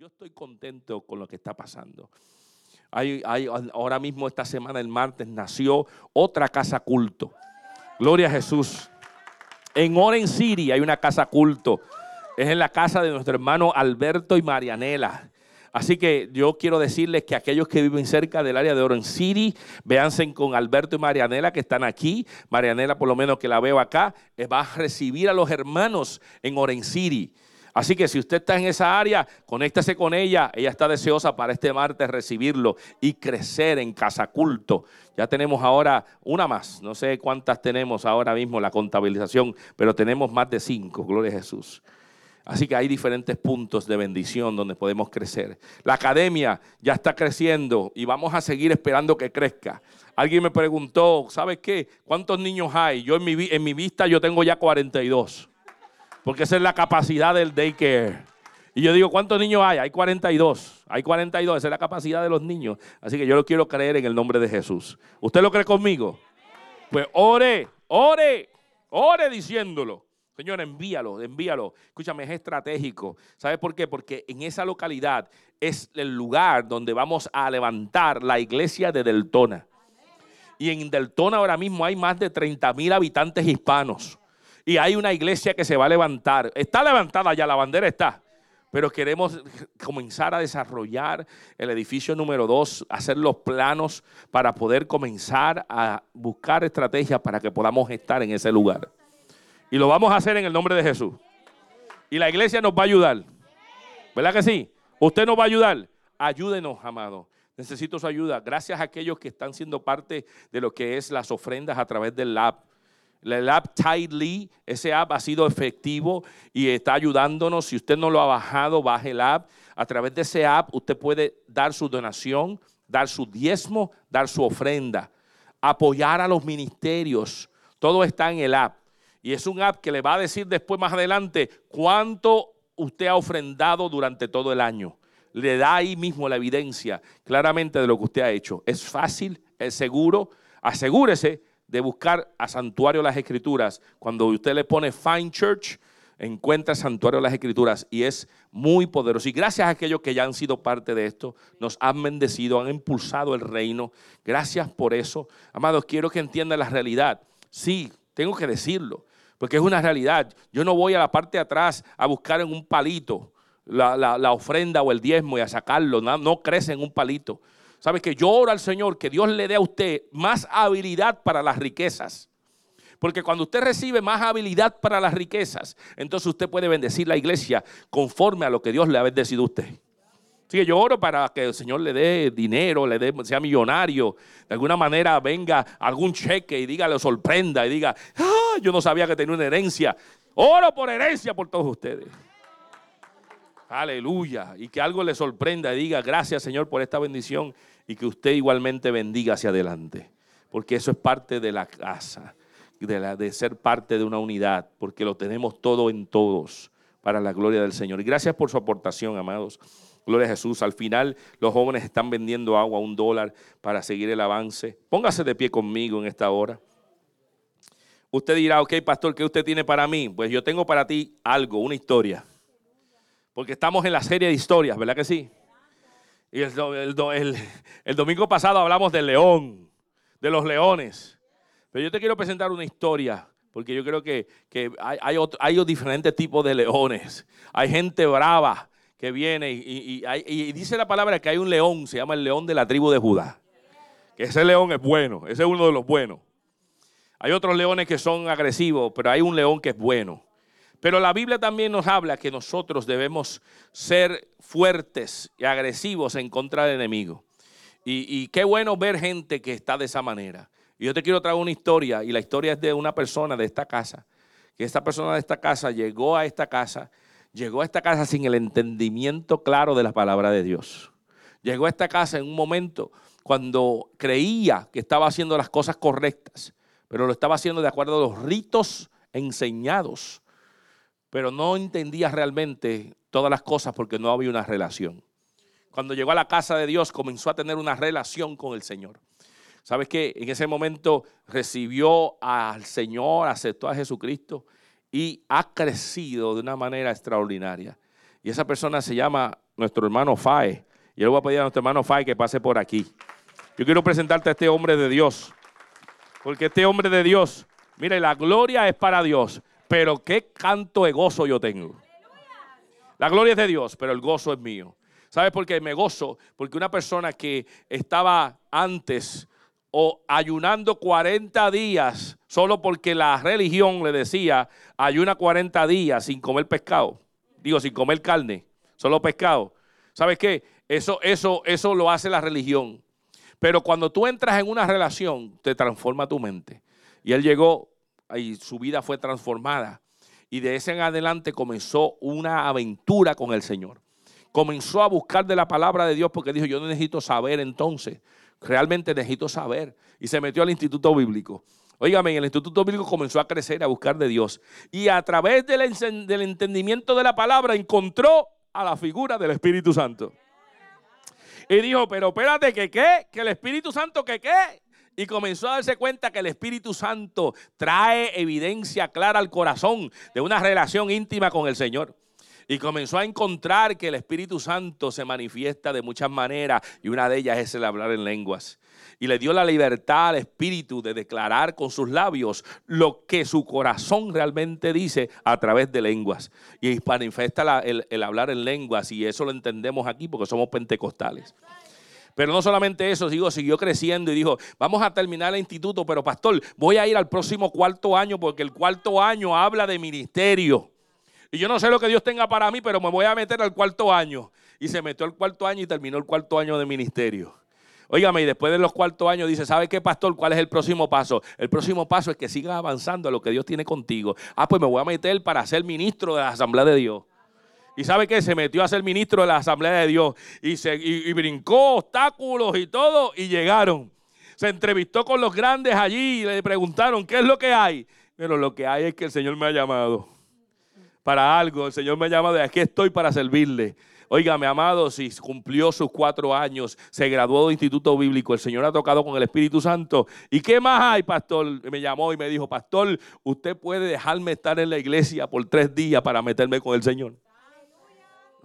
Yo estoy contento con lo que está pasando. Hay, ahora mismo, esta semana, el martes, nació otra casa culto. Gloria a Jesús. En Oren City hay una casa culto. Es en la casa de nuestro hermano Alberto y Marianela. Así que yo quiero decirles que aquellos que viven cerca del área de Orange City, véanse con Alberto y Marianela que están aquí. Marianela, por lo menos que la veo acá, va a recibir a los hermanos en Orange City. Así que si usted está en esa área, conéctese con ella. Ella está deseosa para este martes recibirlo y crecer en casa culto. Ya tenemos ahora una más. No sé cuántas tenemos ahora mismo la contabilización, pero tenemos más de cinco. Gloria a Jesús. Así que hay diferentes puntos de bendición donde podemos crecer. La academia ya está creciendo y vamos a seguir esperando que crezca. Alguien me preguntó, ¿sabes qué? ¿Cuántos niños hay? Yo en mi, en mi vista yo tengo ya 42. Porque esa es la capacidad del daycare. Y yo digo, ¿cuántos niños hay? Hay 42. Hay 42. Esa es la capacidad de los niños. Así que yo lo quiero creer en el nombre de Jesús. ¿Usted lo cree conmigo? Pues ore, ore, ore diciéndolo. Señor, envíalo, envíalo. Escúchame, es estratégico. ¿Sabes por qué? Porque en esa localidad es el lugar donde vamos a levantar la iglesia de Deltona. Y en Deltona ahora mismo hay más de 30 mil habitantes hispanos. Y hay una iglesia que se va a levantar. Está levantada ya, la bandera está. Pero queremos comenzar a desarrollar el edificio número dos, hacer los planos para poder comenzar a buscar estrategias para que podamos estar en ese lugar. Y lo vamos a hacer en el nombre de Jesús. Y la iglesia nos va a ayudar. ¿Verdad que sí? Usted nos va a ayudar. Ayúdenos, amado. Necesito su ayuda. Gracias a aquellos que están siendo parte de lo que es las ofrendas a través del app. El app Tidely, ese app ha sido efectivo y está ayudándonos. Si usted no lo ha bajado, baje el app. A través de ese app usted puede dar su donación, dar su diezmo, dar su ofrenda, apoyar a los ministerios. Todo está en el app. Y es un app que le va a decir después más adelante cuánto usted ha ofrendado durante todo el año. Le da ahí mismo la evidencia claramente de lo que usted ha hecho. Es fácil, es seguro. Asegúrese de buscar a Santuario las Escrituras. Cuando usted le pone Find Church, encuentra Santuario las Escrituras y es muy poderoso. Y gracias a aquellos que ya han sido parte de esto, nos han bendecido, han impulsado el reino. Gracias por eso. Amados, quiero que entiendan la realidad. Sí, tengo que decirlo porque es una realidad. Yo no voy a la parte de atrás a buscar en un palito la, ofrenda o el diezmo y a sacarlo. No crece en un palito. ¿Sabes que yo oro al Señor que Dios le dé a usted más habilidad para las riquezas? Porque cuando usted recibe más habilidad para las riquezas, entonces usted puede bendecir la iglesia conforme a lo que Dios le ha bendecido a usted. Así yo oro para que el Señor le dé dinero, le dé, sea millonario, de alguna manera venga algún cheque y diga, le sorprenda y diga, ah, yo no sabía que tenía una herencia. Oro por herencia por todos ustedes. Aleluya. Y que algo le sorprenda y diga, gracias Señor por esta bendición y que usted igualmente bendiga hacia adelante. Porque eso es parte de la casa, de, la, de ser parte de una unidad, porque lo tenemos todo en todos para la gloria del Señor. Y gracias por su aportación, amados. Gloria a Jesús. Al final los jóvenes están vendiendo agua a un dólar para seguir el avance. Póngase de pie conmigo en esta hora. Usted dirá, ok, pastor, ¿qué usted tiene para mí? Pues yo tengo para ti algo, una historia. Porque estamos en la serie de historias, ¿verdad que sí? Y el, domingo pasado hablamos del león, de los leones. Pero yo te quiero presentar una historia, porque yo creo que, hay, diferentes tipos de leones. Hay gente brava, que viene y, dice la palabra que hay un león, se llama el león de la tribu de Judá. Que ese león es bueno, ese es uno de los buenos. Hay otros leones que son agresivos, pero hay un león que es bueno. Pero la Biblia también nos habla que nosotros debemos ser fuertes y agresivos en contra del enemigo. Y, qué bueno ver gente que está de esa manera. Y yo te quiero traer una historia, y la historia es de una persona de esta casa. Que esta persona de esta casa llegó a esta casa llegó a esta casa sin el entendimiento claro de la palabra de Dios. Llegó a esta casa en un momento cuando creía que estaba haciendo las cosas correctas, pero lo estaba haciendo de acuerdo a los ritos enseñados, pero no entendía realmente todas las cosas porque no había una relación. Cuando llegó a la casa de Dios comenzó a tener una relación con el Señor. ¿Sabes qué? En ese momento recibió al Señor, aceptó a Jesucristo y ha crecido de una manera extraordinaria. Y esa persona se llama nuestro hermano Fae. Yo le voy a pedir a nuestro hermano Fae que pase por aquí. Yo quiero presentarte a este hombre de Dios. Porque este hombre de Dios, mire, la gloria es para Dios, pero qué canto de gozo yo tengo. La gloria es de Dios, pero el gozo es mío. ¿Sabes por qué me gozo? Porque una persona que estaba antes o ayunando 40 días solo porque la religión le decía ayuna 40 días sin comer pescado, digo sin comer carne, solo pescado. ¿Sabes qué? Eso, eso, eso lo hace la religión. Pero cuando tú entras en una relación, te transforma tu mente. Y él llegó y su vida fue transformada. Y de ese en adelante comenzó una aventura con el Señor. Comenzó a buscar de la palabra de Dios porque dijo, yo necesito saber entonces, realmente necesito saber. Y se metió al instituto bíblico. Óigame, el instituto bíblico comenzó a crecer, a buscar de Dios. Y a través del, del entendimiento de la palabra encontró a la figura del Espíritu Santo. Y dijo, pero espérate, ¿que qué? ¿Que el Espíritu Santo que qué? Y comenzó a darse cuenta que el Espíritu Santo trae evidencia clara al corazón de una relación íntima con el Señor. Y comenzó a encontrar que el Espíritu Santo se manifiesta de muchas maneras y una de ellas es el hablar en lenguas. Y le dio la libertad al Espíritu de declarar con sus labios lo que su corazón realmente dice a través de lenguas. Y manifiesta el, el hablar en lenguas y eso lo entendemos aquí porque somos pentecostales. Pero no solamente eso, digo, siguió creciendo y dijo, vamos a terminar el instituto, pero pastor, voy a ir al próximo cuarto año porque el cuarto año habla de ministerio. Y yo no sé lo que Dios tenga para mí, pero me voy a meter al cuarto año. Y se metió al cuarto año y terminó el cuarto año de ministerio. Óigame, y después de los cuartos años dice, ¿sabe qué, pastor? ¿Cuál es el próximo paso? El próximo paso es que sigas avanzando a lo que Dios tiene contigo. Ah, pues me voy a meter para ser ministro de la Asamblea de Dios. ¿Y sabe qué? Se metió a ser ministro de la Asamblea de Dios y, se, y, brincó obstáculos y todo y llegaron. Se entrevistó con los grandes allí y le preguntaron, ¿qué es lo que hay? Pero lo que hay es que el Señor me ha llamado para algo. El Señor me ha llamado y aquí estoy para servirle. Óigame, amado, si cumplió sus cuatro años, se graduó de Instituto Bíblico, el Señor ha tocado con el Espíritu Santo. ¿Y qué más hay, pastor? Me llamó y me dijo, pastor, usted puede dejarme estar en la iglesia por tres días para meterme con el Señor.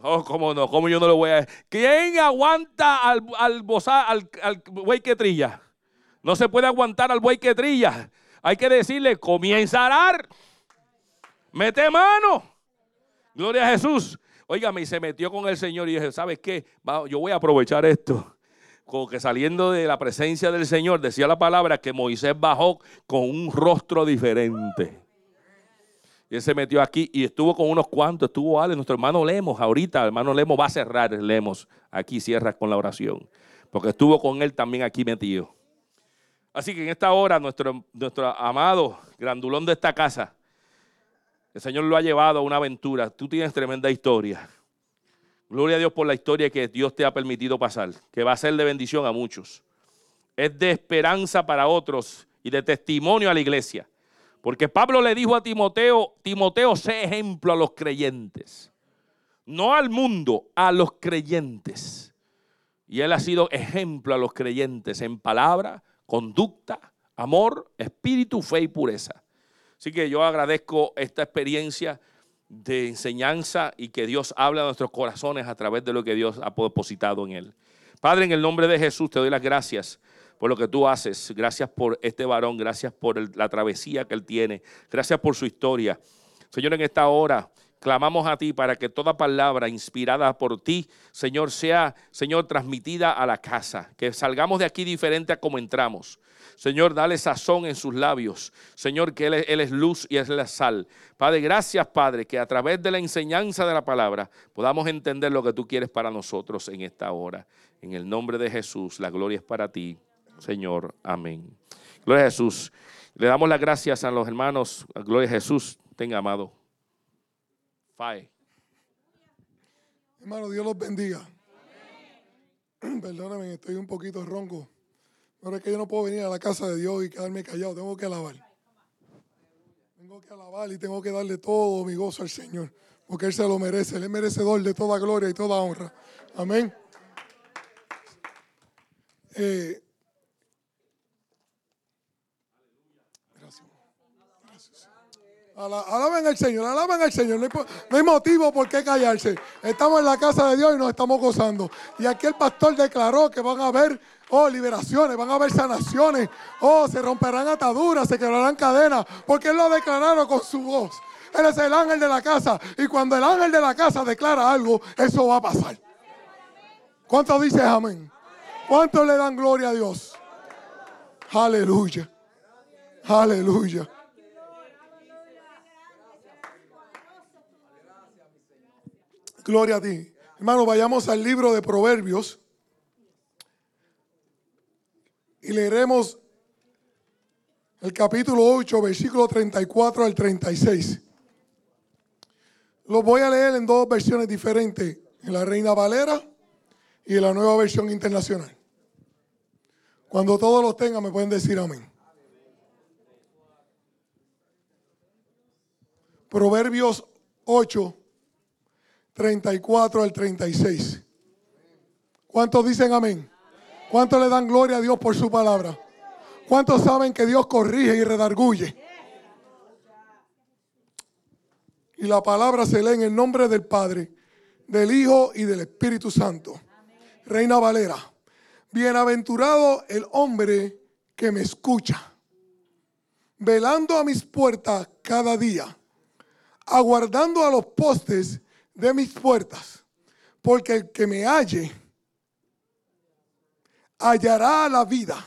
Oh, cómo no, cómo yo no lo voy a. ¿Quién aguanta al, al, al, al buey que trilla? No se puede aguantar al buey que trilla. Hay que decirle, comienza a arar. Mete mano. Gloria a Jesús. Óigame, y se metió con el Señor y dije, ¿sabes qué? Yo voy a aprovechar esto. Como que saliendo de la presencia del Señor, decía la palabra que Moisés bajó con un rostro diferente. Él se metió aquí y estuvo con unos cuantos. Estuvo Ale, nuestro hermano Lemos. Ahorita, hermano Lemos va a cerrar Lemos. Aquí cierra con la oración. Porque estuvo con él también aquí metido. Así que en esta hora, nuestro, nuestro amado grandulón de esta casa, el Señor lo ha llevado a una aventura. Tú tienes tremenda historia. Gloria a Dios por la historia que Dios te ha permitido pasar, que va a ser de bendición a muchos. Es de esperanza para otros y de testimonio a la iglesia. Porque Pablo le dijo a Timoteo, Timoteo, sé ejemplo a los creyentes. No al mundo, a los creyentes. Y él ha sido ejemplo a los creyentes en palabra, conducta, amor, espíritu, fe y pureza. Así que yo agradezco esta experiencia de enseñanza y que Dios habla a nuestros corazones a través de lo que Dios ha depositado en él. Padre, en el nombre de Jesús te doy las gracias por lo que tú haces. Gracias por este varón, gracias por la travesía que él tiene, gracias por su historia. Señor, en esta hora clamamos a ti para que toda palabra inspirada por ti, Señor, sea, Señor, transmitida a la casa, que salgamos de aquí diferente a como entramos. Señor, dale sazón en sus labios. Señor, que él es, luz y es la sal. Padre, gracias, Padre, que a través de la enseñanza de la palabra podamos entender lo que tú quieres para nosotros en esta hora. En el nombre de Jesús, la gloria es para ti. Señor. Amén. Gloria a Jesús. Le damos las gracias a los hermanos. Gloria a Jesús. Tenga amado. Fae. Hermano, Dios los bendiga. Perdóname, estoy un poquito ronco. Pero es que yo no puedo venir a la casa de Dios y quedarme callado. Tengo que alabar. Tengo que alabar y tengo que darle todo mi gozo al Señor. Porque Él se lo merece. Él es merecedor de toda gloria y toda honra. Amén. Eh, Alaben al Señor, alaben al Señor. No hay, motivo por qué callarse. Estamos en la casa de Dios y nos estamos gozando. Y aquí el pastor declaró que van a haber oh, liberaciones, van a haber sanaciones. Oh, se romperán ataduras, se quebrarán cadenas. Porque Él lo declararon con su voz. Él es el ángel de la casa. Y cuando el ángel de la casa declara algo, eso va a pasar. ¿Cuántos dicen amén? ¿Cuántos le dan gloria a Dios? Aleluya. Aleluya. Gloria a ti. Hermano, vayamos al libro de Proverbios y leeremos el capítulo 8, versículo 34 al 36. Lo voy a leer en dos versiones diferentes, en la Reina Valera y en la nueva versión internacional. Cuando todos los tengan me pueden decir amén. Proverbios 8, 34 al 36. ¿Cuántos dicen amén? ¿Cuántos le dan gloria a Dios por su palabra? ¿Cuántos saben que Dios corrige y redarguye? Y la palabra se lee en el nombre del Padre, del Hijo y del Espíritu Santo. Reina Valera, bienaventurado el hombre que me escucha, velando a mis puertas cada día, aguardando a los postes de mis puertas, porque el que me halle hallará la vida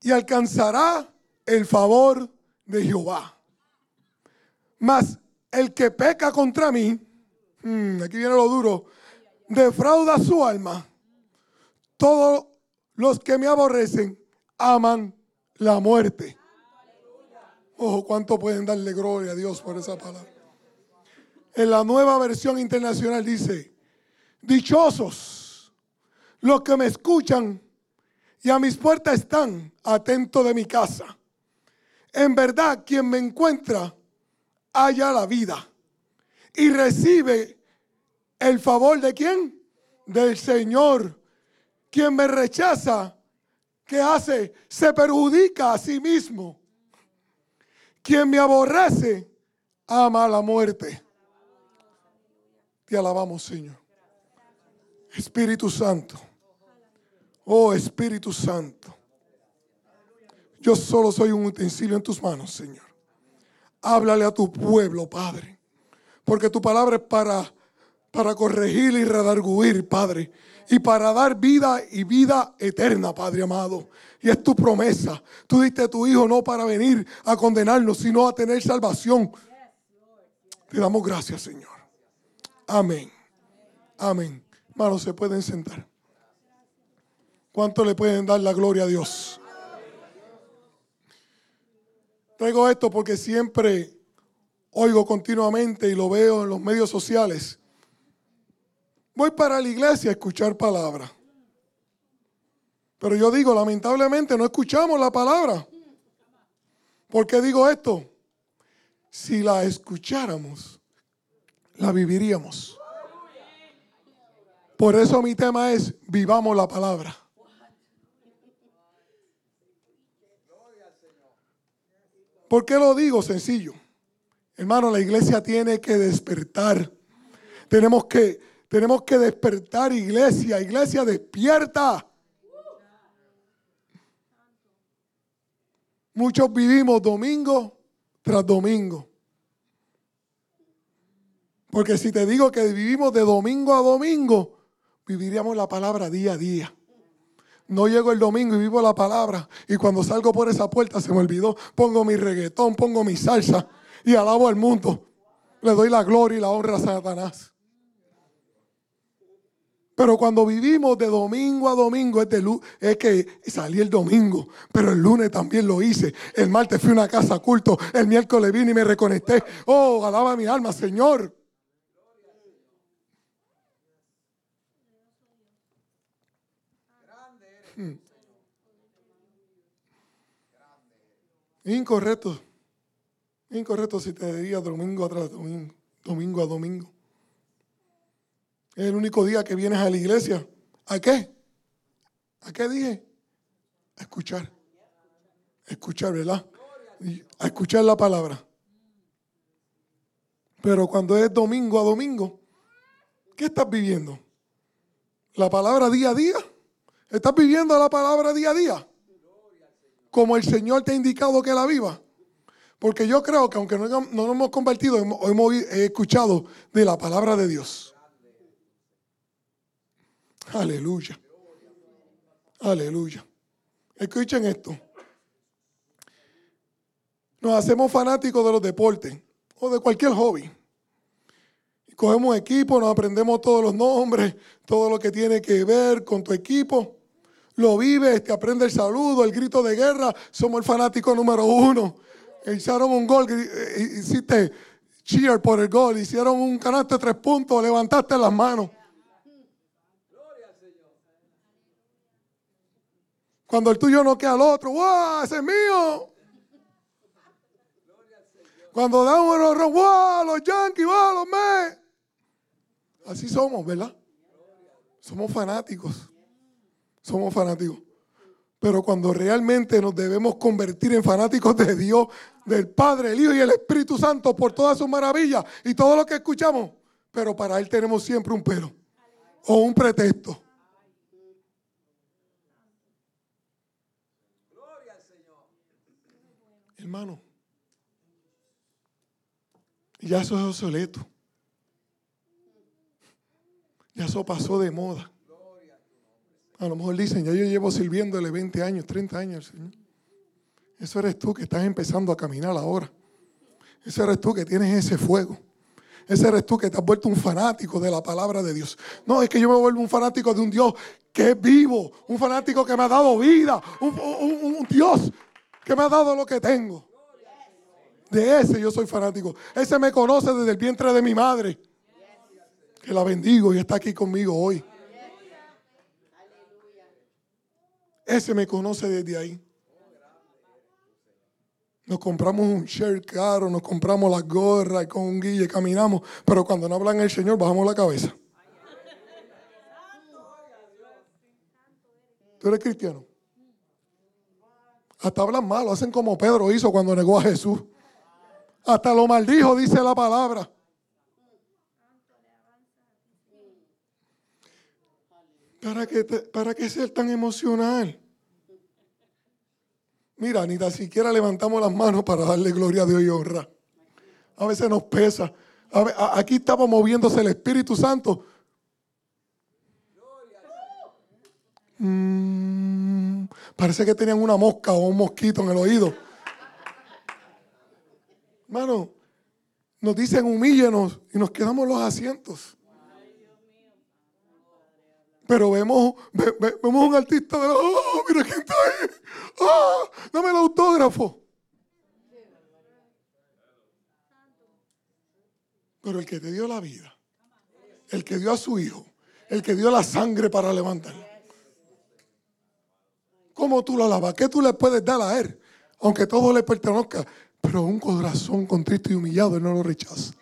y alcanzará el favor de Jehová. Mas el que peca contra mí, hmm, aquí viene lo duro, defrauda su alma. Todos los que me aborrecen aman la muerte. Ojo, cuánto pueden darle gloria a Dios por esa palabra. En la nueva versión internacional dice, dichosos los que me escuchan y a mis puertas están atentos de mi casa. En verdad, quien me encuentra, halla la vida y recibe el favor de quién? Del Señor. Quien me rechaza, ¿qué hace? Se perjudica a sí mismo. Quien me aborrece, ama la muerte. Te alabamos, Señor. Espíritu Santo. Oh Espíritu Santo. Yo solo soy un utensilio en tus manos, Señor. Háblale a tu pueblo, Padre. Porque tu palabra es para, para corregir y redarguir, Padre. Y para dar vida y vida eterna, Padre amado. Y es tu promesa. Tú diste a tu Hijo no para venir a condenarnos, sino a tener salvación. Te damos gracias, Señor. Amén. Amén. Hermanos, se pueden sentar. ¿Cuánto le pueden dar la gloria a Dios? Traigo esto porque siempre oigo continuamente y lo veo en los medios sociales. Voy para la iglesia a escuchar palabra. Pero yo digo, lamentablemente no escuchamos la palabra. ¿Por qué digo esto? Si la escucháramos, la viviríamos. Por eso mi tema es, vivamos la palabra. ¿Por qué lo digo? Sencillo. Hermano, la iglesia tiene que despertar. Tenemos que, tenemos que despertar, iglesia. Iglesia, despierta. Muchos vivimos domingo tras domingo. Porque si te digo que vivimos de domingo a domingo, viviríamos la palabra día a día. No llego el domingo y vivo la palabra. Y cuando salgo por esa puerta se me olvidó. Pongo mi reggaetón, pongo mi salsa y alabo al mundo. Le doy la gloria y la honra a Satanás. Pero cuando vivimos de domingo a domingo, es, de, es que salí el domingo, pero el lunes también lo hice. El martes fui a una casa culto, el miércoles vine y me reconecté. Oh, alaba mi alma, Señor. Hmm. Incorrecto. Incorrecto si te diría domingo tras domingo, domingo a domingo. Es el único día que vienes a la iglesia. ¿A qué? ¿A qué dije? A escuchar. Escuchar, ¿verdad? A escuchar la palabra. Pero cuando es domingo a domingo, ¿qué estás viviendo? ¿La palabra día a día? ¿Estás viviendo la palabra día a día? Como el Señor te ha indicado que la viva. Porque yo creo que aunque no, nos hemos convertido, hemos, escuchado de la palabra de Dios. Aleluya. Aleluya. Escuchen esto. Nos hacemos fanáticos de los deportes o de cualquier hobby. Cogemos equipo, nos aprendemos todos los nombres, todo lo que tiene que ver con tu equipo. Lo vives, te aprende el saludo, el grito de guerra. Somos el fanático número uno. Hicieron un gol, eh, hiciste cheer por el gol, hicieron un canasto de tres puntos, levantaste las manos. Cuando el tuyo no queda al otro, ¡wow! Ese es mío. Cuando dan un error, ¡wow! Los Yankees, ¡wow! Los Mets. Así somos, ¿verdad? Somos fanáticos. Somos fanáticos. Pero cuando realmente nos debemos convertir en fanáticos de Dios, del Padre, el Hijo y el Espíritu Santo por todas sus maravillas y todo lo que escuchamos, pero para Él tenemos siempre un pero o un pretexto. Hermano, ya eso es obsoleto. Ya eso pasó de moda. A lo mejor dicen, ya yo llevo sirviéndole 20 años, 30 años, Señor. Eso eres tú que estás empezando a caminar ahora. Ese eres tú que tienes ese fuego. Ese eres tú que te has vuelto un fanático de la palabra de Dios. No, es que yo me vuelvo un fanático de un Dios que es vivo, un fanático que me ha dado vida, un Dios que me ha dado lo que tengo. De ese yo soy fanático. Ese me conoce desde el vientre de mi madre. Que la bendigo y está aquí conmigo hoy. Ese me conoce desde ahí. Nos compramos un share caro, nos compramos las gorras con un guille caminamos, pero cuando no hablan el Señor bajamos la cabeza. ¿Tú eres cristiano? Hasta hablan malo, hacen como Pedro hizo cuando negó a Jesús. Hasta lo maldijo, dice la palabra. ¿Para qué, ¿Para qué ser tan emocional? Mira, ni tan siquiera levantamos las manos para darle gloria a Dios y honra. A veces nos pesa. aquí estaba moviéndose el Espíritu Santo. Mm, parece que tenían una mosca o un mosquito en el oído. Hermano, nos dicen humíllenos y nos quedamos los asientos. Pero vemos, vemos un artista de oh, mira quién está ahí. Oh, dame el autógrafo. Pero el que te dio la vida, el que dio a su hijo, el que dio la sangre para levantarlo. ¿Cómo tú lo alabas? ¿Qué tú le puedes dar a él? Aunque todo le pertenezca. Pero un corazón contrito y humillado, Él no lo rechaza.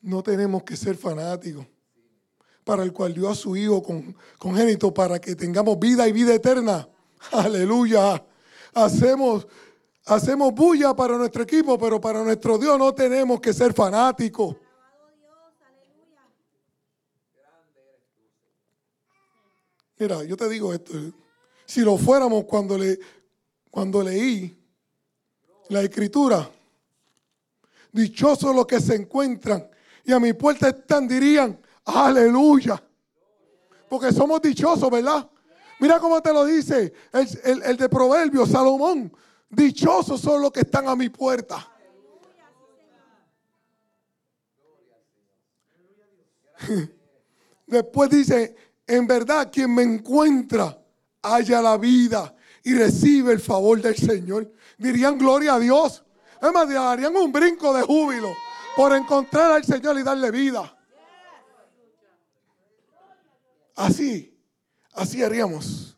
No tenemos que ser fanáticos, para el cual dio a su Hijo con, congénito para que tengamos vida y vida eterna. Aleluya. Hacemos, hacemos bulla para nuestro equipo, pero para nuestro Dios no tenemos que ser fanáticos. Mira, yo te digo esto. Si lo fuéramos cuando, le, cuando leí la escritura, dichosos los que se encuentran y a mi puerta están, dirían, aleluya. Porque somos dichosos, ¿verdad? Mira cómo te lo dice el, el de Proverbios, Salomón. Dichosos son los que están a mi puerta. Después dice, en verdad, quien me encuentra haya la vida y recibe el favor del Señor. Dirían gloria a Dios. Es más, darían un brinco de júbilo por encontrar al Señor y darle vida. Así, así haríamos.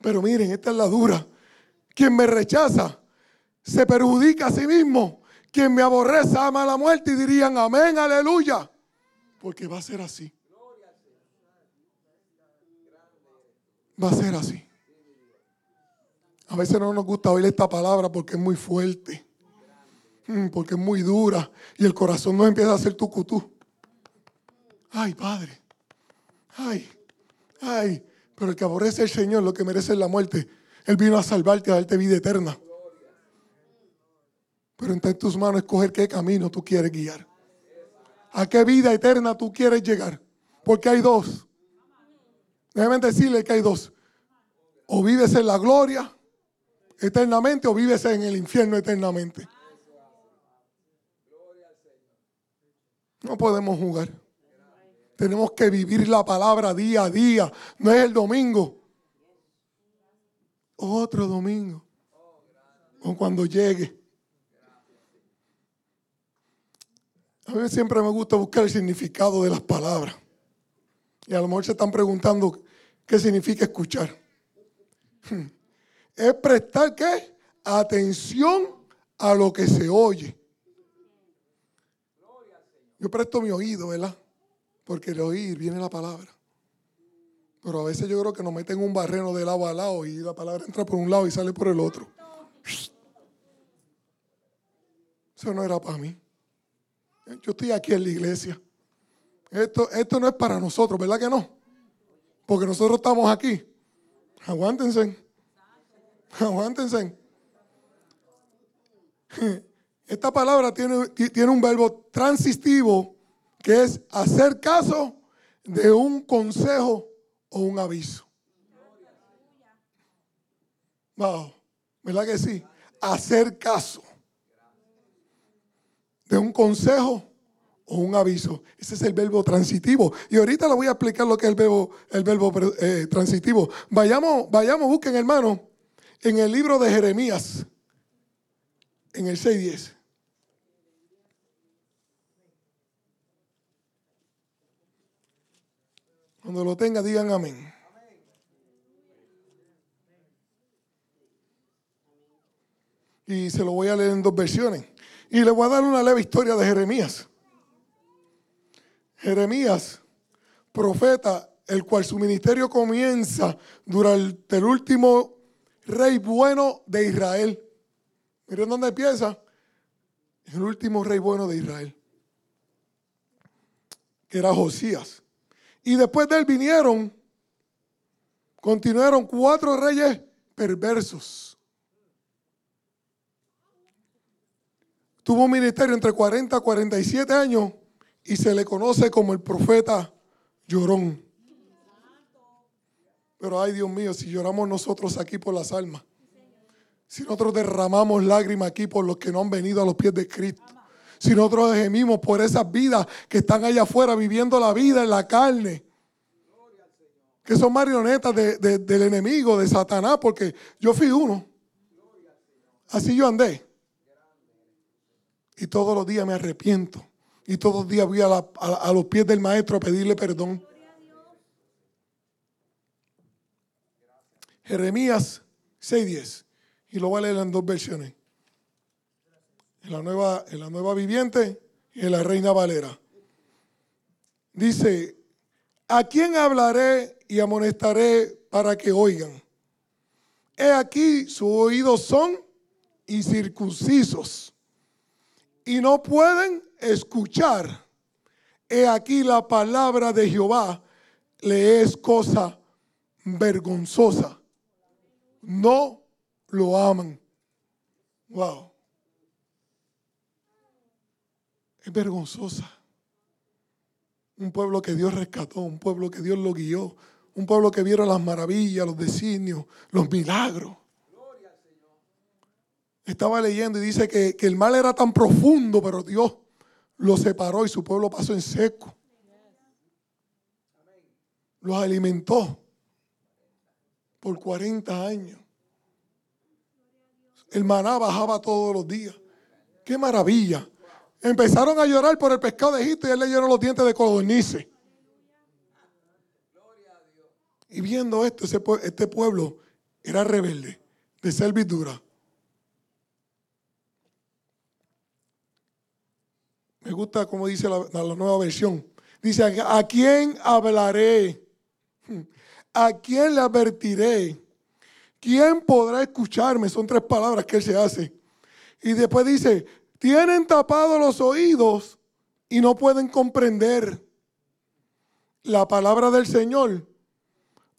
Pero miren, esta es la dura. Quien me rechaza se perjudica a sí mismo. Quien me aborrece ama la muerte y dirían amén, aleluya. Porque va a ser así. Va a ser así. A veces no nos gusta oír esta palabra porque es muy fuerte, mm, porque es muy dura y el corazón nos empieza a hacer tucutú. Ay, Padre, ay, ay, pero el que aborrece al Señor, lo que merece es la muerte. Él vino a salvarte, a darte vida eterna. Pero está en tus manos escoger qué camino tú quieres guiar. ¿A qué vida eterna tú quieres llegar? Porque hay dos. Déjame decirle que hay dos. O vives en la gloria eternamente o vives en el infierno eternamente. No podemos jugar. Tenemos que vivir la palabra día a día. No es el domingo. Otro domingo. O cuando llegue. A mí siempre me gusta buscar el significado de las palabras. Y a lo mejor se están preguntando qué significa escuchar. Es prestar qué? Atención a lo que se oye. Yo presto mi oído, ¿verdad? Porque el oír viene la palabra. Pero a veces yo creo que nos meten un barreno de lado a lado y la palabra entra por un lado y sale por el otro. Eso no era para mí. Yo estoy aquí en la iglesia. Esto, esto no es para nosotros, ¿verdad que no? Porque nosotros estamos aquí. Aguántense. Aguántense. Esta palabra tiene, tiene un verbo transitivo que es hacer caso de un consejo o un aviso. Wow, ¿verdad que sí? Hacer caso de un consejo o un aviso. Ese es el verbo transitivo. Y ahorita le voy a explicar lo que es el verbo, el verbo eh, transitivo. Vayamos, vayamos, busquen hermano, en el libro de Jeremías, en el 6.10. Cuando lo tenga, digan amén. Y se lo voy a leer en dos versiones. Y le voy a dar una leve historia de Jeremías. Jeremías, profeta, el cual su ministerio comienza durante el último rey bueno de Israel. Miren dónde empieza. El último rey bueno de Israel. Que era Josías. Y después de él vinieron, continuaron cuatro reyes perversos Tuvo un ministerio entre 40 y 47 años y se le conoce como el profeta llorón. Pero ay Dios mío, si lloramos nosotros aquí por las almas, si nosotros derramamos lágrimas aquí por los que no han venido a los pies de Cristo, si nosotros gemimos por esas vidas que están allá afuera viviendo la vida en la carne, que son marionetas del enemigo, de Satanás, porque yo fui uno. Así yo andé. Y todos los días me arrepiento. Y todos los días voy a, los pies del maestro a pedirle perdón. Jeremías 6.10. Y lo voy a leer en dos versiones. En la nueva, en la nueva viviente y en la reina Valera. Dice, ¿a quién hablaré y amonestaré para que oigan? He aquí, sus oídos son incircuncisos y no pueden escuchar. He aquí la palabra de Jehová le es cosa vergonzosa. No lo aman. Wow. Es vergonzosa. Un pueblo que Dios rescató, un pueblo que Dios lo guió, un pueblo que vieron las maravillas, los designios, los milagros. Estaba leyendo y dice que, el mal era tan profundo, pero Dios lo separó y su pueblo pasó en seco. Los alimentó por 40 años. El maná bajaba todos los días. ¡Qué maravilla! Empezaron a llorar por el pescado de Egipto y él le llenó los dientes de codornices. Y viendo esto, este pueblo era rebelde, de servidura. Me gusta como dice la, nueva versión. Dice, ¿a quién hablaré? ¿A quién le advertiré? ¿quién podrá escucharme? Son tres palabras que él se hace. Y después dice, tienen tapados los oídos y no pueden comprender la palabra del Señor.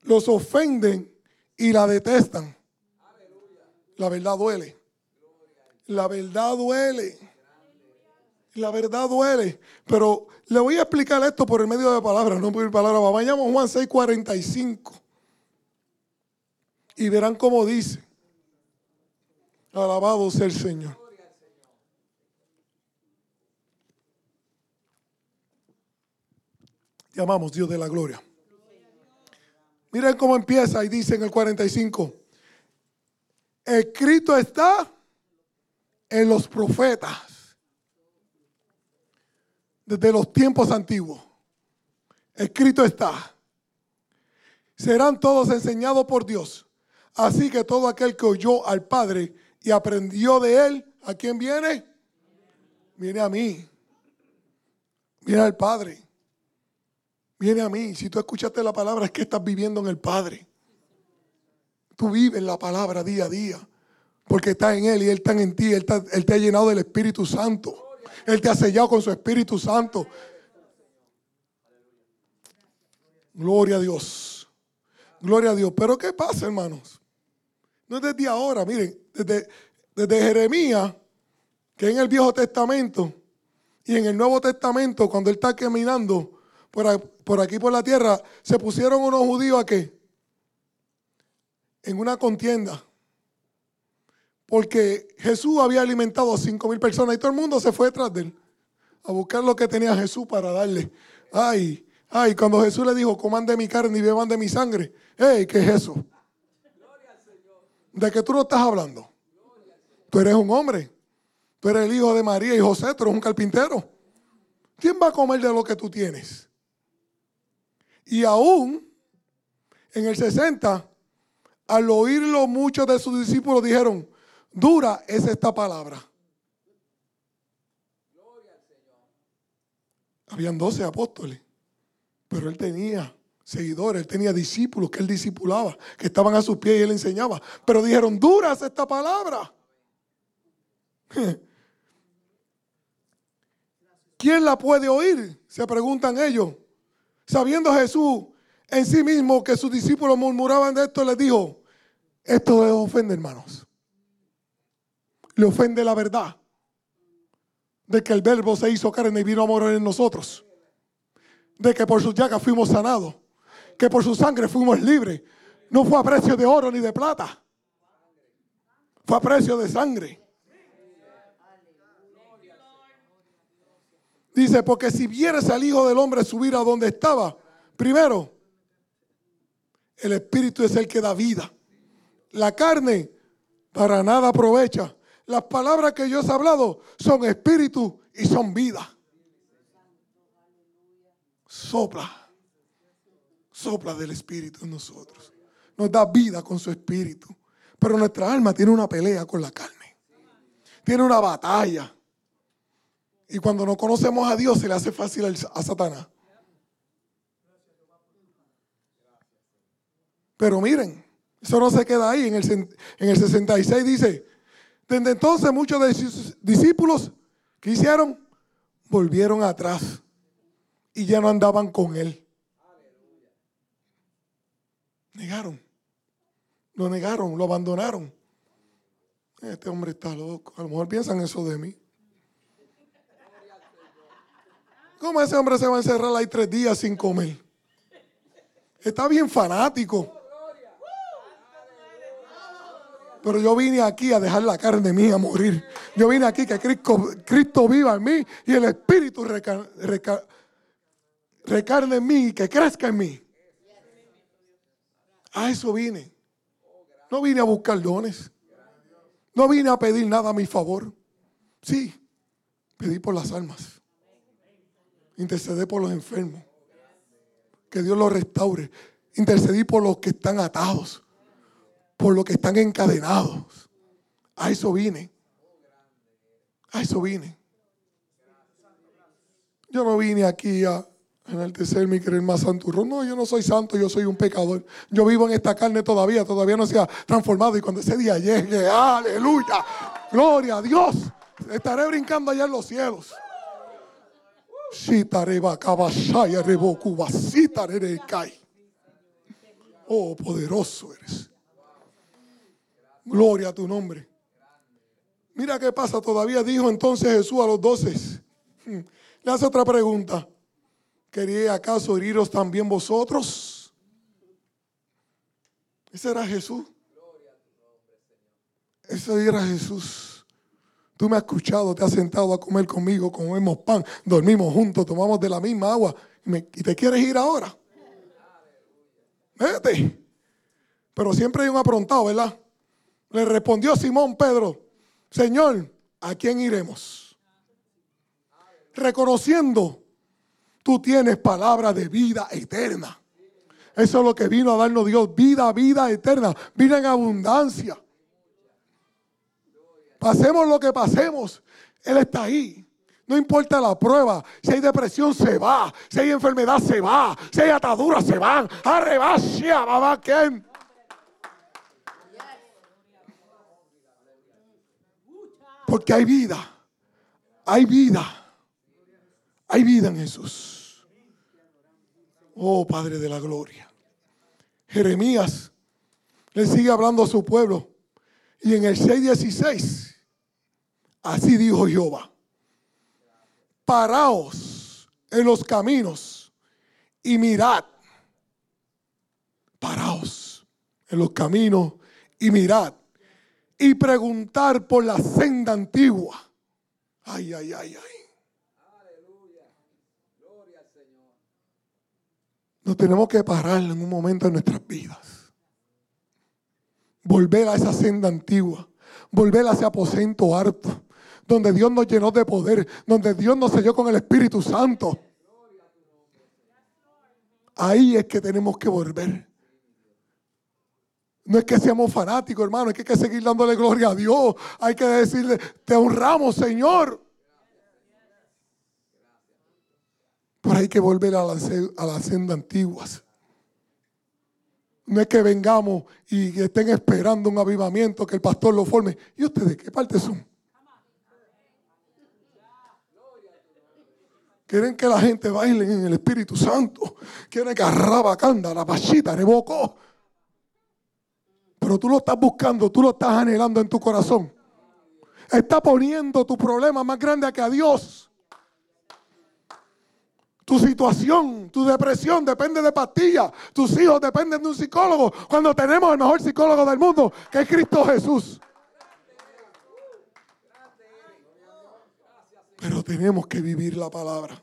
Los ofenden y la detestan. La verdad duele. La verdad duele. La verdad duele. Pero le voy a explicar esto por el medio de palabras, no por palabras. Vayamos a Juan 6:45. Y verán cómo dice. Alabado sea el Señor. Llamamos Dios de la gloria. Miren cómo empieza y dice en el 45. Escrito está en los profetas desde los tiempos antiguos. Escrito está. Serán todos enseñados por Dios. Así que todo aquel que oyó al Padre y aprendió de él, ¿a quién viene? Viene a mí. Viene al Padre. Viene a mí. Si tú escuchaste la palabra es que estás viviendo en el Padre. Tú vives la palabra día a día. Porque está en Él y Él está en ti. Él, te ha llenado del Espíritu Santo. Él te ha sellado con su Espíritu Santo. Gloria a Dios. Gloria a Dios. Pero ¿qué pasa, hermanos? No es desde ahora. Miren, desde Jeremías, que en el Viejo Testamento y en el Nuevo Testamento, cuando Él está caminando por, aquí por la tierra, se pusieron unos judíos a qué? En una contienda. Porque Jesús había alimentado a cinco mil personas y todo el mundo se fue detrás de él a buscar lo que tenía Jesús para darle. Ay, ay, cuando Jesús le dijo, coman de mi carne y beban de mi sangre. Hey, ¿qué es eso? ¿De qué tú no estás hablando? Tú eres un hombre. Tú eres el hijo de María y José, tú eres un carpintero. ¿Quién va a comer de lo que tú tienes? Y aún en el 60, al oírlo muchos de sus discípulos dijeron, dura es esta palabra. Habían 12 apóstoles, pero él tenía seguidores, él tenía discípulos que él discipulaba, que estaban a sus pies y él enseñaba. Pero dijeron, dura es esta palabra. ¿Quién la puede oír? Se preguntan ellos. Sabiendo Jesús en sí mismo que sus discípulos murmuraban de esto, les dijo, esto les ofende, hermanos. Le ofende la verdad de que el verbo se hizo carne y vino a morir en nosotros. De que por sus llagas fuimos sanados. Que por su sangre fuimos libres. No fue a precio de oro ni de plata. Fue a precio de sangre. Dice, porque si vieres al Hijo del Hombre subir a donde estaba, primero, el Espíritu es el que da vida. La carne para nada aprovecha. Las palabras que yo he hablado son espíritu y son vida. Sopla. Sopla del Espíritu en nosotros. Nos da vida con su Espíritu. Pero nuestra alma tiene una pelea con la carne. Tiene una batalla. Y cuando no conocemos a Dios se le hace fácil a Satanás. Pero miren, eso no se queda ahí. En el, en el 66 dice, desde entonces muchos de sus discípulos que hicieron volvieron atrás y ya no andaban con él. Negaron. Lo negaron, lo abandonaron. Este hombre está loco. A lo mejor piensan eso de mí. ¿Cómo ese hombre se va a encerrar ahí tres días sin comer? Está bien fanático. Pero yo vine aquí a dejar la carne mía a morir. Yo vine aquí que Cristo, viva en mí y el Espíritu recarne en mí y que crezca en mí. A eso vine. No vine a buscar dones. No vine a pedir nada a mi favor. Sí, pedí por las almas. Intercedí por los enfermos. Que Dios los restaure. Intercedí por los que están atados. Por los que están encadenados. A eso vine. A eso vine. Yo no vine aquí a, Enaltecer mi querer más santurrón. No, yo no soy santo, yo soy un pecador. Yo vivo en esta carne todavía, todavía no se ha transformado. Y cuando ese día llegue, aleluya, gloria a Dios, estaré brincando allá en los cielos. Oh, poderoso eres. Gloria a tu nombre. Mira qué pasa, todavía dijo entonces Jesús a los doce. Hmm. Le hace otra pregunta. ¿Quería acaso heriros también vosotros? Ese era Jesús. Ese era Jesús. Tú me has escuchado, te has sentado a comer conmigo, comemos pan, dormimos juntos, tomamos de la misma agua. ¿Y, te quieres ir ahora? Vete. Pero siempre hay un aprontado, ¿verdad? Le respondió Simón Pedro, Señor, ¿a quién iremos? Reconociendo, tú tienes palabra de vida eterna. Eso es lo que vino a darnos Dios, vida, vida eterna, vida en abundancia. Pasemos lo que pasemos, Él está ahí. No importa la prueba, si hay depresión se va, si hay enfermedad se va, si hay atadura se van. Arrebasia, mamá, ¿quién? Porque hay vida. Hay vida. Hay vida en Jesús. Oh Padre de la Gloria. Jeremías le sigue hablando a su pueblo. Y en el 6.16, así dijo Jehová. Paraos en los caminos y mirad. Paraos en los caminos y mirad y preguntar por la senda antigua. Ay, ay, ay, ay. Nos tenemos que parar en un momento de nuestras vidas. Volver a esa senda antigua. Volver a ese aposento harto. Donde Dios nos llenó de poder. Donde Dios nos selló con el Espíritu Santo. Ahí es que tenemos que volver. No es que seamos fanáticos, hermano, es que hay que seguir dándole gloria a Dios. Hay que decirle, te honramos, Señor. Pero hay que volver a las la sendas antiguas. No es que vengamos y estén esperando un avivamiento, que el pastor lo forme. ¿Y ustedes qué parte son? Quieren que la gente baile en el Espíritu Santo. Quieren que arrabacanda, la pachita, revocó. Pero tú lo estás buscando, tú lo estás anhelando en tu corazón. Está poniendo tu problema más grande que a Dios. Tu situación, tu depresión depende de pastillas. Tus hijos dependen de un psicólogo. Cuando tenemos el mejor psicólogo del mundo, que es Cristo Jesús. Pero tenemos que vivir la palabra.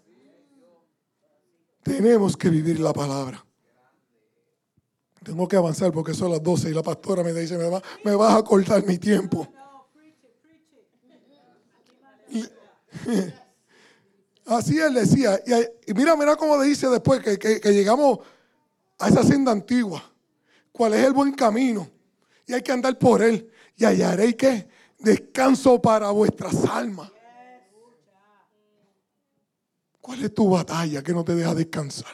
Tenemos que vivir la palabra. Tengo que avanzar porque son las 12 y la pastora me dice, me, va, me vas a cortar mi tiempo. así él decía. Y, mira, mira cómo dice después que, que, llegamos a esa senda antigua. ¿Cuál es el buen camino? Y hay que andar por él. Y hallaréis que descanso para vuestras almas. ¿Cuál es tu batalla que no te deja descansar?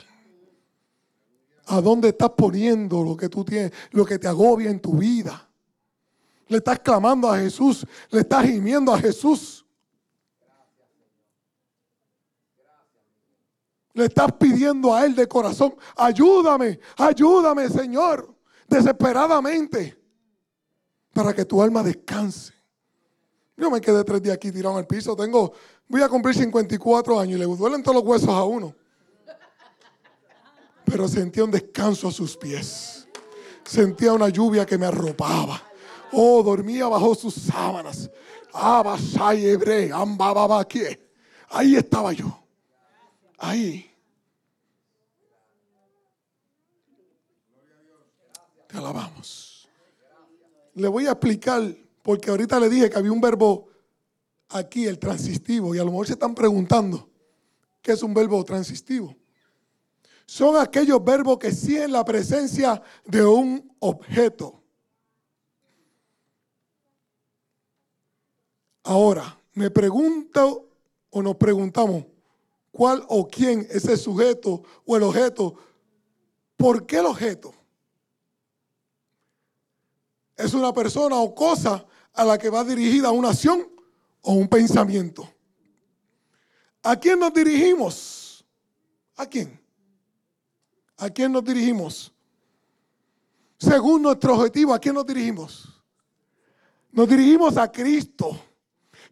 ¿A dónde estás poniendo lo que tú tienes, lo que te agobia en tu vida? Le estás clamando a Jesús, le estás gimiendo a Jesús. Le estás pidiendo a Él de corazón, ayúdame, ayúdame Señor, desesperadamente, para que tu alma descanse. Yo me quedé tres días aquí tirado en el piso, tengo, voy a cumplir 54 años y le duelen todos los huesos a uno pero sentía un descanso a sus pies. Sentía una lluvia que me arropaba. Oh, dormía bajo sus sábanas. Ahí estaba yo. Ahí. Te alabamos. Le voy a explicar, porque ahorita le dije que había un verbo aquí, el transistivo, y a lo mejor se están preguntando, ¿qué es un verbo transistivo? son aquellos verbos que siguen la presencia de un objeto. Ahora, me pregunto o nos preguntamos, cuál o quién es el sujeto o el objeto. ¿Por qué el objeto? Es una persona o cosa a la que va dirigida una acción o un pensamiento. ¿A quién nos dirigimos? ¿A quién? ¿A quién nos dirigimos? Según nuestro objetivo, ¿a quién nos dirigimos? Nos dirigimos a Cristo,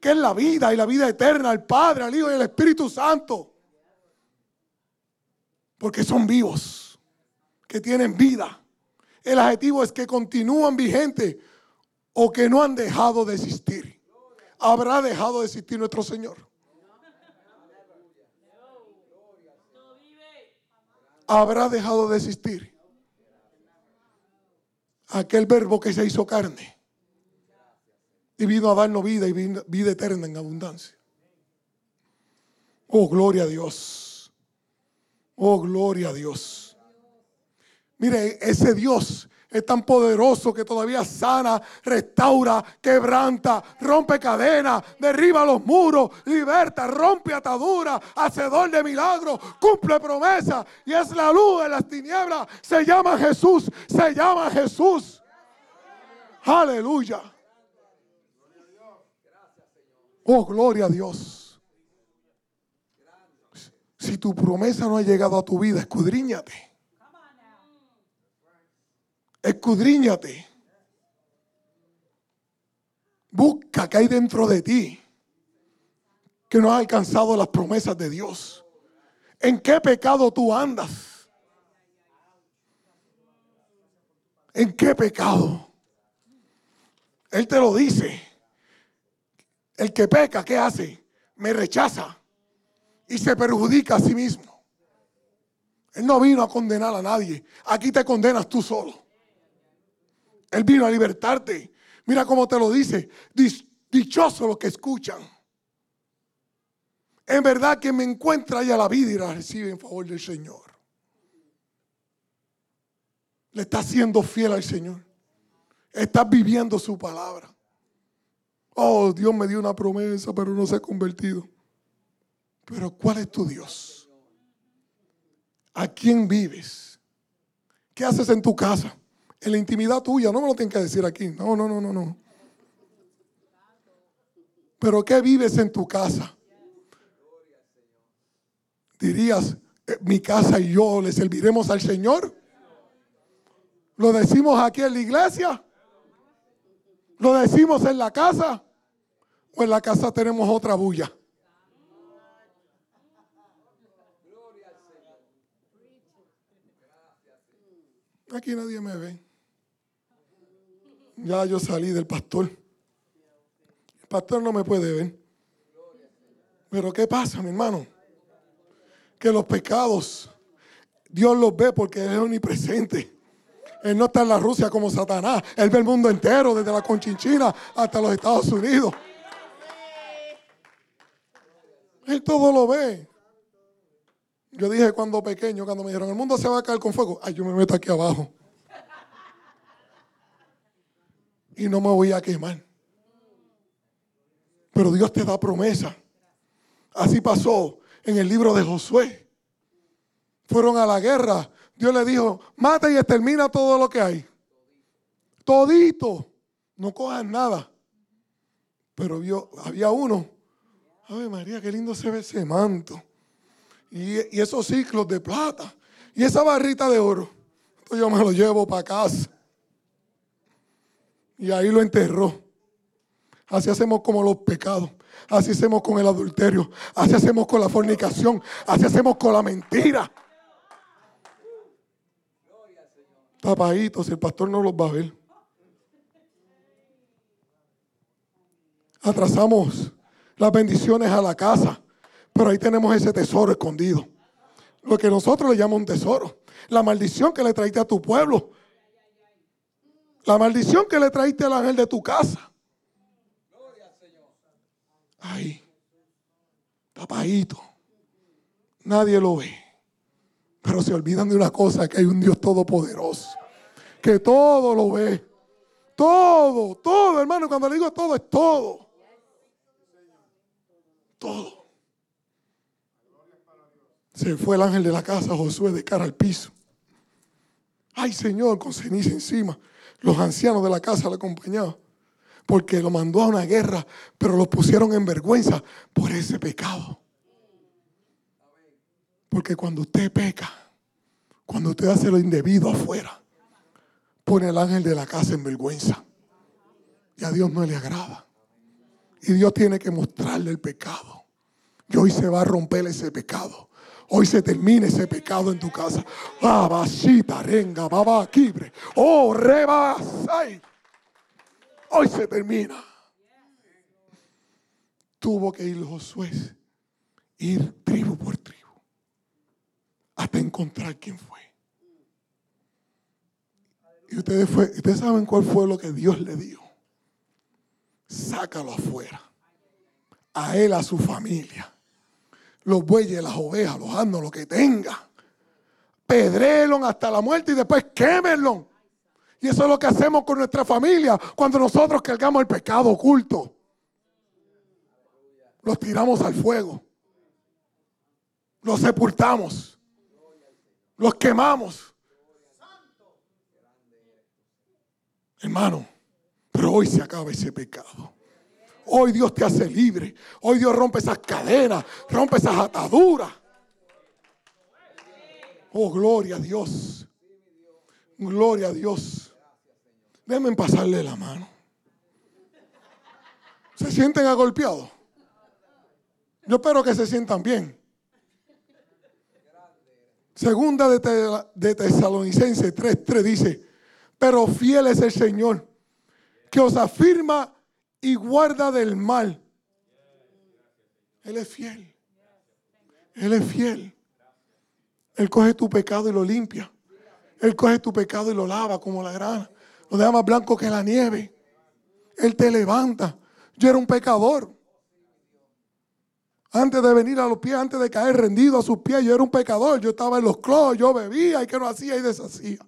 que es la vida y la vida eterna, al Padre, al Hijo y al Espíritu Santo. Porque son vivos, que tienen vida. El adjetivo es que continúan vigentes o que no han dejado de existir. Habrá dejado de existir nuestro Señor. Habrá dejado de existir aquel verbo que se hizo carne y vino a darnos vida y vida eterna en abundancia. Oh, gloria a Dios. Oh, gloria a Dios. Mire, ese Dios es tan poderoso que todavía sana, restaura, quebranta, rompe cadenas, derriba los muros, liberta, rompe ataduras, hacedor de milagros, cumple promesas y es la luz de las tinieblas. Se llama Jesús, se llama Jesús. Aleluya. Oh, gloria a Dios. Si tu promesa no ha llegado a tu vida, escudriñate. Escudriñate. Busca que hay dentro de ti que no ha alcanzado las promesas de Dios. ¿En qué pecado tú andas? ¿En qué pecado? Él te lo dice. El que peca, ¿qué hace? Me rechaza y se perjudica a sí mismo. Él no vino a condenar a nadie. Aquí te condenas tú solo. Él vino a libertarte. Mira cómo te lo dice. Dichoso los que escuchan. En verdad que me encuentra a la vida y la recibe en favor del Señor. Le estás siendo fiel al Señor. Estás viviendo su palabra. Oh, Dios me dio una promesa, pero no se ha convertido. Pero ¿cuál es tu Dios? ¿A quién vives? ¿Qué haces en tu casa? En la intimidad tuya, no me lo tienes que decir aquí. No, no, no, no, no. Pero ¿qué vives en tu casa? Dirías, eh, mi casa y yo le serviremos al Señor. ¿Lo decimos aquí en la iglesia? ¿Lo decimos en la casa? ¿O en la casa tenemos otra bulla? Aquí nadie me ve. Ya yo salí del pastor. El pastor no me puede ver. Pero ¿qué pasa, mi hermano? Que los pecados, Dios los ve porque Él es omnipresente. Él no está en la Rusia como Satanás. Él ve el mundo entero, desde la Conchinchina hasta los Estados Unidos. Él todo lo ve. Yo dije cuando pequeño, cuando me dijeron, el mundo se va a caer con fuego. Ay, yo me meto aquí abajo. Y no me voy a quemar. Pero Dios te da promesa. Así pasó en el libro de Josué. Fueron a la guerra. Dios le dijo, mata y extermina todo lo que hay. Todito. No cojan nada. Pero había uno Ave María, qué lindo se ve ese manto. Y, esos ciclos de plata. Y esa barrita de oro. Yo me lo llevo para casa. Y ahí lo enterró. Así hacemos como los pecados. Así hacemos con el adulterio. Así hacemos con la fornicación. Así hacemos con la mentira. Tapaditos, el pastor no los va a ver. Atrasamos las bendiciones a la casa. Pero ahí tenemos ese tesoro escondido. Lo que nosotros le llamamos un tesoro. La maldición que le traiste a tu pueblo. La maldición que le traiste al ángel de tu casa. Ahí. Tapadito. Nadie lo ve. Pero se olvidan de una cosa, que hay un Dios todopoderoso. Que todo lo ve. Todo, todo, hermano. Cuando le digo todo, es todo todo. Se fue el ángel de la casa, Josué, de cara al piso. Ay, Señor, con ceniza encima. Los ancianos de la casa le acompañaban. Porque lo mandó a una guerra, pero lo pusieron en vergüenza por ese pecado. Porque cuando usted peca, cuando usted hace lo indebido afuera, pone al ángel de la casa en vergüenza. Y a Dios no le agrada. Y Dios tiene que mostrarle el pecado. Y hoy se va a romper ese pecado. Hoy se termina ese pecado en tu casa. Babasita, renga, baba, quibre. Oh, rebasai. Hoy se termina. Tuvo que ir Josué, ir tribu por tribu, hasta encontrar quién fue. Y ustedes, fue, ustedes saben cuál fue lo que Dios le dio. Sácalo afuera. A él, a su familia. Los bueyes, las ovejas, los asnos, lo que tenga. Pedrelo hasta la muerte y después quémenlo. Y eso es lo que hacemos con nuestra familia cuando nosotros cargamos el pecado oculto. Los tiramos al fuego. Los sepultamos. Los quemamos. Hermano, pero hoy se acaba ese pecado. Hoy Dios te hace libre. Hoy Dios rompe esas cadenas, rompe esas ataduras. Oh, gloria a Dios. Gloria a Dios. Déjenme pasarle la mano. ¿Se sienten agolpeados? Yo espero que se sientan bien. Segunda de, de Tesalonicense 3.3 dice, pero fiel es el Señor, que os afirma y guarda del mal. Él es fiel. Él es fiel. Él coge tu pecado y lo limpia. Él coge tu pecado y lo lava como la grana. Lo deja más blanco que la nieve. Él te levanta. Yo era un pecador. Antes de venir a los pies, antes de caer rendido a sus pies, yo era un pecador. Yo estaba en los clos, yo bebía y que no hacía y deshacía.